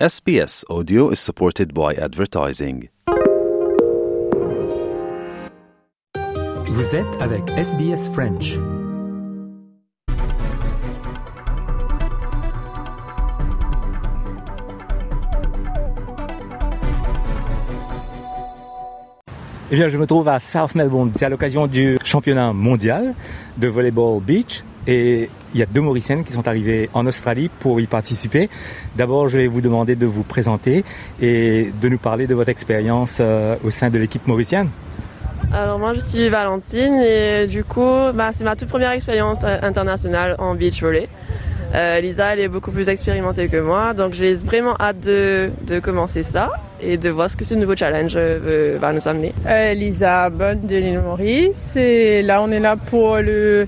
SBS Audio is supported by advertising. Vous êtes avec SBS French. Eh bien, je me trouve à South Melbourne. C'est à l'occasion du championnat mondial de volleyball beach. Et il y a deux Mauriciennes qui sont arrivées en Australie pour y participer. D'abord, je vais vous demander de vous présenter et de nous parler de votre expérience euh, au sein de l'équipe mauricienne. Alors moi je suis Valentine et du coup bah, c'est ma toute première expérience euh, internationale en beach volley. Euh, Lisa elle est beaucoup plus expérimentée que moi donc j'ai vraiment hâte de, de, commencer ça et de voir ce que ce nouveau challenge euh, va nous amener. Euh, Lisa Bonne de l'île Maurice et là on est là pour le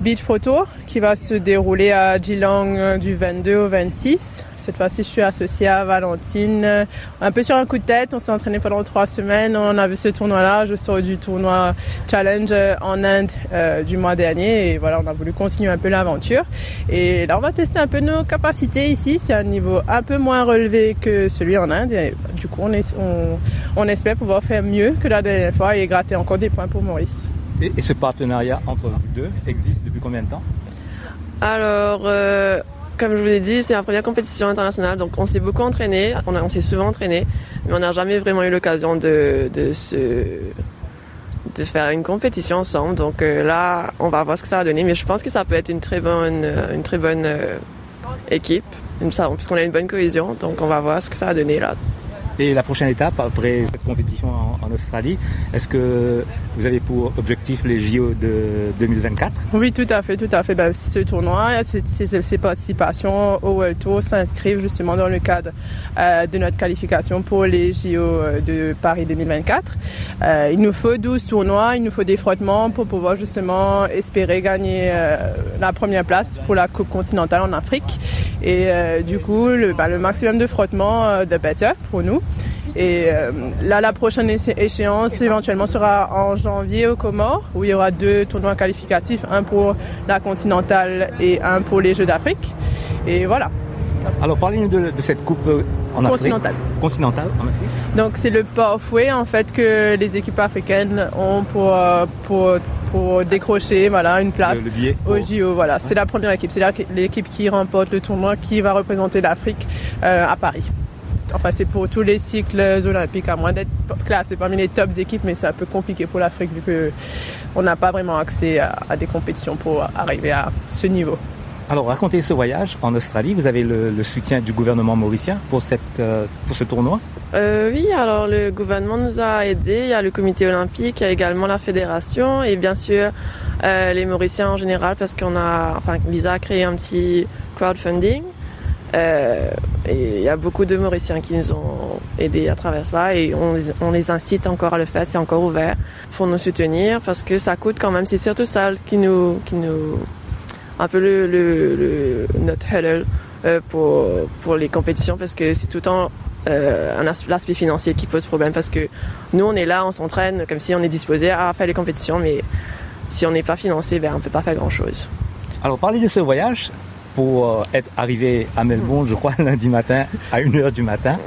Beach Pro Tour qui va se dérouler à Geelong euh, du 22 au 26. Cette fois-ci, je suis associée à Valentine. Un peu sur un coup de tête, on s'est entraîné pendant trois semaines. On a vu ce tournoi-là. Je sors du tournoi Challenge en Inde euh, du mois dernier. Et voilà, on a voulu continuer un peu l'aventure. Et là, on va tester un peu nos capacités ici. C'est un niveau un peu moins relevé que celui en Inde. Et du coup, on, est, on, on espère pouvoir faire mieux que la dernière fois et gratter encore des points pour Maurice. Et, et ce partenariat entre vous deux existe depuis combien de temps? Alors, euh, comme je vous l'ai dit, c'est la première compétition internationale, donc on s'est beaucoup entraîné, on, on s'est souvent entraîné, mais on n'a jamais vraiment eu l'occasion de, de, se, de faire une compétition ensemble. Donc euh, là, on va voir ce que ça va donner, mais je pense que ça peut être une très bonne, une très bonne euh, équipe, puisqu'on a une bonne cohésion, donc on va voir ce que ça va donner là. Et la prochaine étape, après cette compétition en, Australie, est-ce que vous avez pour objectif les JO de 2024 Oui, tout à fait, tout à fait. Ben, ce tournoi, ces, participations au World Tour s'inscrivent justement dans le cadre euh, de notre qualification pour les JO de Paris 2024. Euh, il nous faut 12 tournois, il nous faut des frottements pour pouvoir justement espérer gagner euh, la première place pour la Coupe continentale en Afrique. Et euh, du coup, le, ben, le maximum de frottements, de better pour nous. Et euh, là, la prochaine échéance éventuellement sera en janvier au Comores, où il y aura deux tournois qualificatifs, un pour la continentale et un pour les Jeux d'Afrique. Et voilà. Alors, parlez-nous de, de, cette coupe en continentale. Afrique. Continentale. en Afrique. Donc, c'est le pathway en fait que les équipes africaines ont pour pour pour décrocher voilà une place le, le billet au JO. Voilà, ouais. c'est la première équipe, c'est l'équipe qui remporte le tournoi qui va représenter l'Afrique euh, à Paris. Enfin, c'est pour tous les cycles olympiques, à moins d'être classé parmi les tops équipes, mais c'est un peu compliqué pour l'Afrique vu qu'on n'a pas vraiment accès à, à, des compétitions pour arriver à ce niveau. Alors, racontez ce voyage en Australie. Vous avez le, le soutien du gouvernement mauricien pour, cette, euh, pour ce tournoi? Euh, Oui, alors le gouvernement nous a aidés. Il y a le comité olympique, il y a également la fédération et bien sûr euh, les Mauriciens en général parce qu'on a, enfin, Lisa a créé un petit crowdfunding. Euh, il y a beaucoup de Mauriciens qui nous ont aidés à travers ça et on, les incite encore à le faire, c'est encore ouvert pour nous soutenir parce que ça coûte quand même, c'est surtout ça qui nous, qui nous, un peu notre hurdle euh, pour, les compétitions parce que c'est tout le temps euh, un aspect financier qui pose problème parce que nous on est là, on s'entraîne comme si on est disposé à faire les compétitions mais si on n'est pas financé, ben, on ne peut pas faire grand chose. Alors parlez de ce voyage, pour être arrivé à Melbourne, je crois, lundi matin à 1h du matin.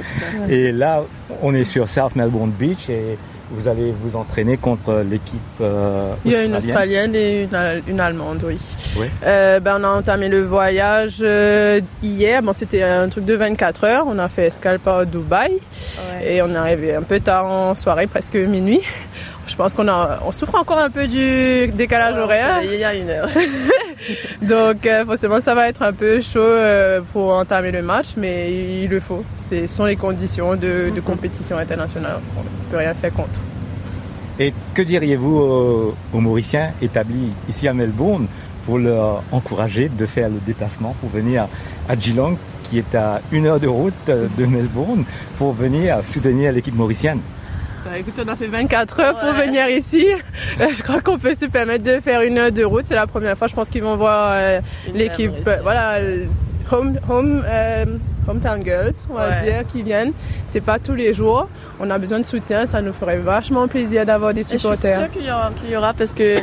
Et là, on est sur South Melbourne Beach et vous allez vous entraîner contre l'équipe euh, Il y a une Australienne et une, une Allemande, oui. oui. Euh, ben, on a entamé le voyage euh, hier. Bon, c'était un truc de 24 heures. On a fait escale par Dubaï. Ouais. Et on est arrivé un peu tard en soirée, presque minuit. Je pense qu'on a, on souffre encore un peu du décalage ouais, horaire. Il y a une heure. Donc euh, forcément ça va être un peu chaud euh, pour entamer le match, mais il, il le faut. Ce sont les conditions de, de, compétition internationale. On ne peut rien faire contre. Et que diriez-vous aux, aux, Mauriciens établis ici à Melbourne pour leur encourager de faire le déplacement pour venir à Geelong, qui est à une heure de route de Melbourne, pour venir soutenir l'équipe mauricienne? Bah, écoute, on a fait 24 heures ouais. pour venir ici. Euh, je crois qu'on peut se permettre de faire une heure de route. C'est la première fois. Je pense qu'ils vont voir euh, l'équipe, euh, voilà, home, home, euh, hometown girls, on va ouais. dire, qui viennent. C'est pas tous les jours. On a besoin de soutien. Ça nous ferait vachement plaisir d'avoir des supporters. Et je suis sûre qu'il y, qu y, aura parce que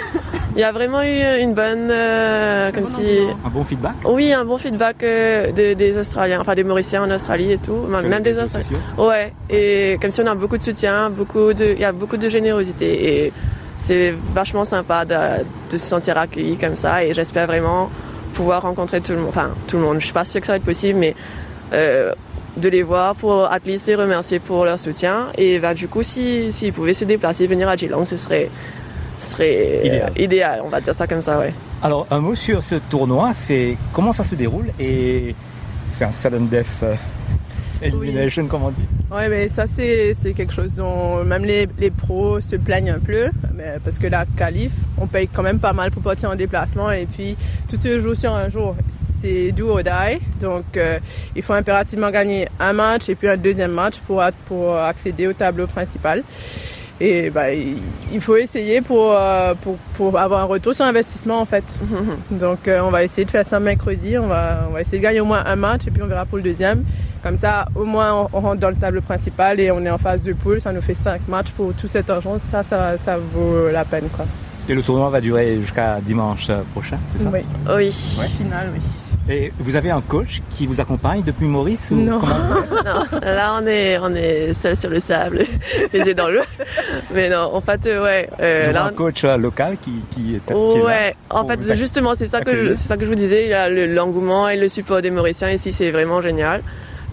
Il y a vraiment eu une bonne, euh, comme si, Un bon feedback oui, un bon feedback euh, de- des Australiens, enfin des Mauriciens en Australie et tout, même des Australiens. Ouais, et comme si on a beaucoup de soutien, beaucoup de, il y a beaucoup de générosité et c'est vachement sympa de, de se sentir accueilli comme ça et j'espère vraiment pouvoir rencontrer tout le monde, enfin tout le monde. Je suis pas sûre que ça va être possible, mais euh, de les voir pour at least les remercier pour leur soutien et bah, du coup si s'ils pouvaient se déplacer, venir à Geelong, ce serait serait euh, Idéal. idéal, on va dire ça comme ça, ouais. Alors, un mot sur ce tournoi, c'est comment ça se déroule et c'est un sudden death euh, elimination, comme on dit. Ouais, mais ça, c'est c'est quelque chose dont même les, les pros se plaignent un peu. Mais parce que la qualif, on paye quand même pas mal pour partir en déplacement. Et puis, tout se joue sur un jour. C'est do or die. Donc, euh, il faut impérativement gagner un match et puis un deuxième match pour, pour accéder au tableau principal. Et bah, il faut essayer pour, euh, pour, pour avoir un retour sur investissement, en fait. Donc, euh, on va essayer de faire ça mercredi. On va, on va essayer de gagner au moins un match et puis on verra pour le deuxième. Comme ça, au moins, on, rentre dans le tableau principal et on est en phase de poule. Ça nous fait cinq matchs pour tout cet argent. Ça, ça, ça vaut la peine, quoi. Et le tournoi va durer jusqu'à dimanche euh, prochain, c'est ça? Oui. Oui. Final, oui. Et vous avez un coach qui vous accompagne depuis Maurice ou Non. Non, là on est on est seul sur le sable, les yeux dans l'eau. Mais non, en fait euh, ouais, euh, là un on- coach euh, local qui, qui est, qui est là Ouais, en fait, justement, c'est ça que je, c'est ça que je vous disais. Il y a le- l'engouement et le support des Mauriciens ici, c'est vraiment génial.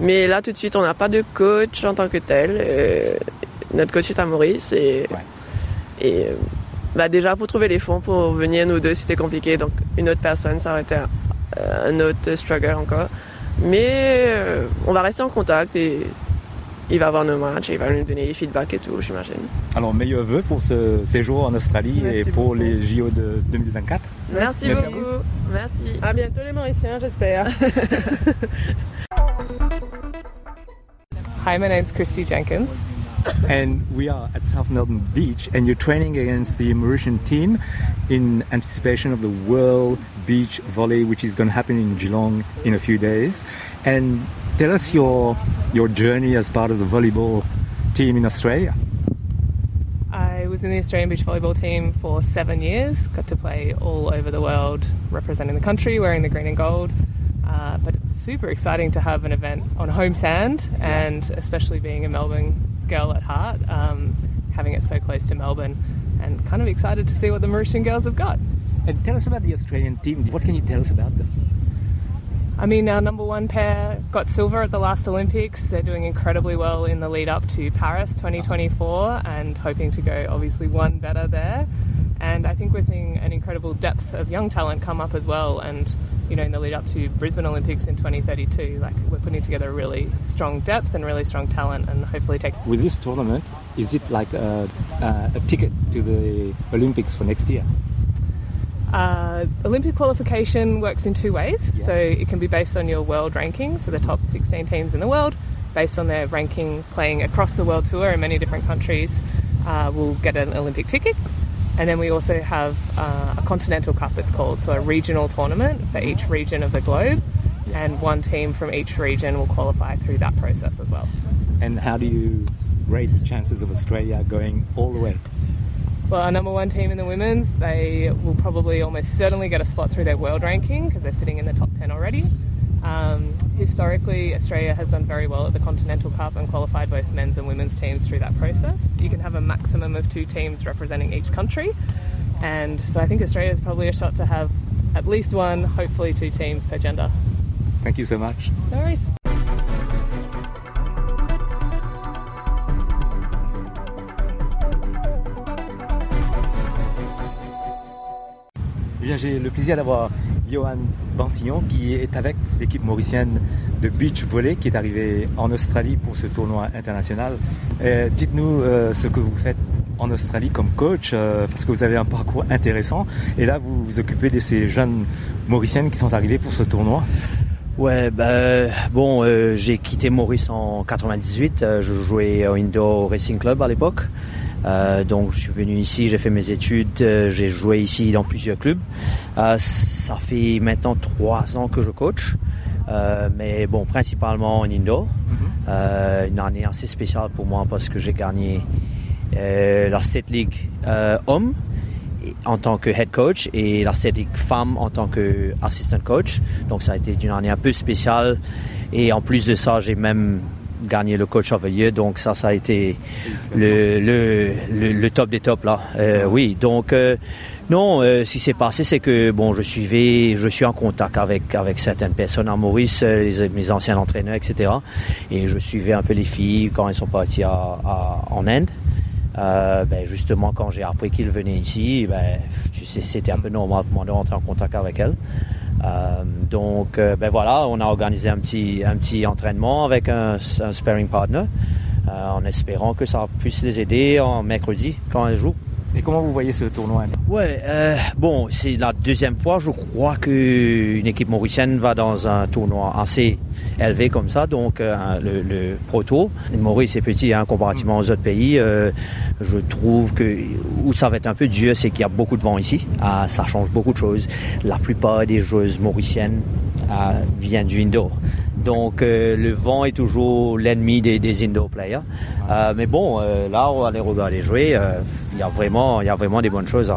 Mais là, tout de suite, on n'a pas de coach en tant que tel. Euh, notre coach est à Maurice et Ouais. et euh, bah déjà pour trouver les fonds pour venir nous deux, c'était compliqué. Donc une autre personne, ça aurait été un, euh, un autre struggle encore. Mais euh, on va rester en contact et il va voir nos matchs, et il va nous donner les feedbacks et tout, j'imagine. Alors, meilleurs vœux pour ce séjour en Australie Merci et pour beaucoup. les JO de 2024. Merci, Merci à beaucoup. Merci. À bientôt, les Mauriciens, j'espère. Hi, my name's Christy Jenkins. And we are at South Melbourne Beach, and you're training against the Mauritian team in anticipation of the World Beach Volley, which is going to happen in Geelong in a few days. And tell us your your journey as part of the volleyball team in Australia. I was in the Australian beach volleyball team for seven years. Got to play all over the world, representing the country, wearing the green and gold. Uh, but it's super exciting to have an event on home sand, and especially being a Melbourne girl at heart, um, having it so close to Melbourne, and kind of excited to see what the Mauritian girls have got. And tell us about the Australian team. What can you tell us about them? I mean, our number one pair got silver at the last Olympics. They're doing incredibly well in the lead up to Paris 2024 and hoping to go obviously one better there. And I think we're seeing an incredible depth of young talent come up as well. And, you know, in the lead up to Brisbane Olympics in 2032, like we're putting together a really strong depth and really strong talent and hopefully take. With this tournament, is it like a, a, a ticket to the Olympics for next year? Uh, Olympic qualification works in two ways. Yeah. So it can be based on your world ranking, so the top 16 teams in the world, based on their ranking playing across the world tour in many different countries, uh, will get an Olympic ticket. And then we also have uh, a continental cup, it's called, so a regional tournament for each region of the globe. And one team from each region will qualify through that process as well. And how do you rate the chances of Australia going all the way? Well, our number one team in the women's, they will probably almost certainly get a spot through their world ranking because they're sitting in the top 10 already. Um, historically, Australia has done very well at the Continental Cup and qualified both men's and women's teams through that process. You can have a maximum of two teams representing each country. And so I think Australia is probably a shot to have at least one, hopefully two teams per gender. Thank you so much. No worries. Bien, j'ai le plaisir d'avoir Johan Bansillon qui est avec l'équipe mauricienne de beach volley qui est arrivée en Australie pour ce tournoi international. Euh, Dites-nous euh, ce que vous faites en Australie comme coach euh, parce que vous avez un parcours intéressant et là vous vous occupez de ces jeunes mauriciennes qui sont arrivées pour ce tournoi. Ouais, bah, bon, j'ai quitté Maurice en 98. euh, je jouais au Indo Racing Club à l'époque. Euh, donc, je suis venu ici, j'ai fait mes études, euh, j'ai joué ici dans plusieurs clubs. Euh, ça fait maintenant trois ans que je coach. Mais bon, principalement en Indo. Euh, une année assez spéciale pour moi parce que j'ai gagné la State League homme en tant que head coach et la statique femme en tant que assistant coach. Donc ça a été une année un peu spéciale. Et en plus de ça, j'ai même gagné le coach of the. Donc ça, ça a été le, top des tops là. Euh, oui, donc euh, non, euh, ce qui s'est passé, c'est que bon, je suivais, je suis en contact avec avec certaines personnes à Maurice, les, mes anciens entraîneurs, etc. Et je suivais un peu les filles quand elles sont parties à, en Inde. Euh, ben justement, quand j'ai appris qu'ils venaient ici, ben, c'était un peu normal pour moi de rentrer en contact avec elles. Euh, donc, euh, ben voilà, on a organisé un petit, un petit entraînement avec un, un sparring partner, en espérant que ça puisse les aider en mercredi quand elles jouent. Et comment vous voyez ce tournoi Ouais, euh, bon, c'est la deuxième fois, je crois qu'une équipe mauricienne va dans un tournoi assez élevé comme ça, donc euh, le, le. Maurice est petit hein, comparativement aux autres pays. Euh, je trouve que où ça va être un peu dur, c'est qu'il y a beaucoup de vent ici. Ah, ça change beaucoup de choses. La plupart des joueuses mauriciennes ah, viennent du indoor. Donc euh, le vent est toujours l'ennemi des, des indoor players. Euh, mais bon, euh, là on va les regarder jouer. Il y a vraiment, il y a vraiment des bonnes choses.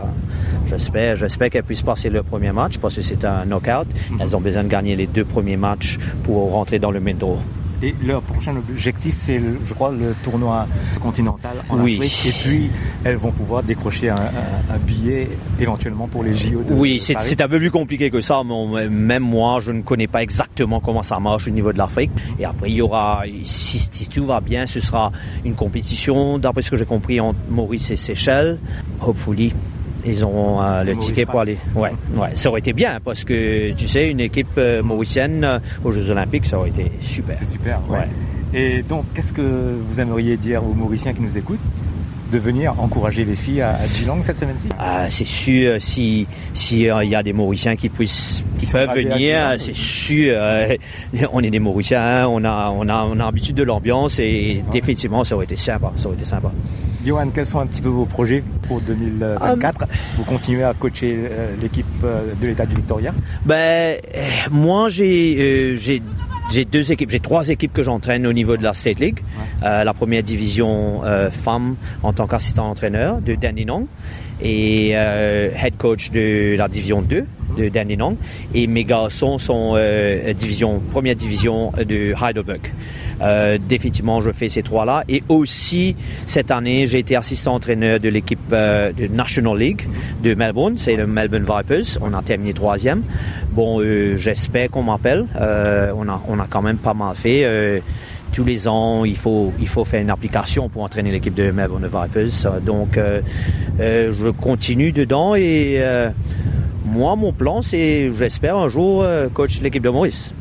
J'espère, j'espère qu'elles puissent passer le premier match parce que c'est un knockout. Mhm. Elles ont besoin de gagner les deux premiers matchs pour rentrer dans le main draw. Et leur prochain objectif, c'est, je crois, le tournoi continental en oui. Afrique. Et puis, elles vont pouvoir décrocher un, billet éventuellement pour les JO. De, oui, c'est un peu plus compliqué que ça. Mais même moi, je ne connais pas exactement comment ça marche au niveau de l'Afrique. Et après, il y aura, si, si, tout va bien, ce sera une compétition, d'après ce que j'ai compris, entre Maurice et Seychelles. Hopefully, ils auront euh, le ticket pour aller. Ouais, ouais, ça aurait été bien parce que tu sais, une équipe euh, mauricienne euh, aux Jeux Olympiques, ça aurait été super. C'est super. Ouais. Et donc, qu'est-ce que vous aimeriez dire aux Mauriciens qui nous écoutent de venir encourager les filles à, Geelong cette semaine-ci? Ah, C'est sûr, si s'il y a des Mauriciens qui puissent qui peuvent venir, c'est sûr. on est des Mauriciens, hein, on a on a on a l'habitude de l'ambiance et définitivement ça aurait été sympa, ça aurait été sympa. Johan, quels sont un petit peu vos projets pour 2024 Vous continuez à coacher euh, l'équipe euh, de l'État du Victoria Ben, moi, j'ai j'ai deux équipes, j'ai trois équipes que j'entraîne au niveau de la State League. la première division femme en tant qu'assistant entraîneur de Dandenong et head coach de la division 2 de Dandenong. Et mes garçons sont division, première division de Heidelberg. Euh, définitivement, je fais ces trois-là. Et aussi, cette année, j'ai été assistant entraîneur de l'équipe euh, de National League de Melbourne. C'est le Melbourne Vipers. On a terminé troisième. Bon, euh, j'espère qu'on m'appelle. on, a, on a quand même pas mal fait tous les ans, il faut, il faut faire une application pour entraîner l'équipe de Melbourne Vipers. Donc, je continue dedans et moi, mon plan, c'est, j'espère un jour, coach l'équipe de Maurice.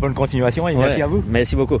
Bonne continuation et merci à vous. Merci beaucoup.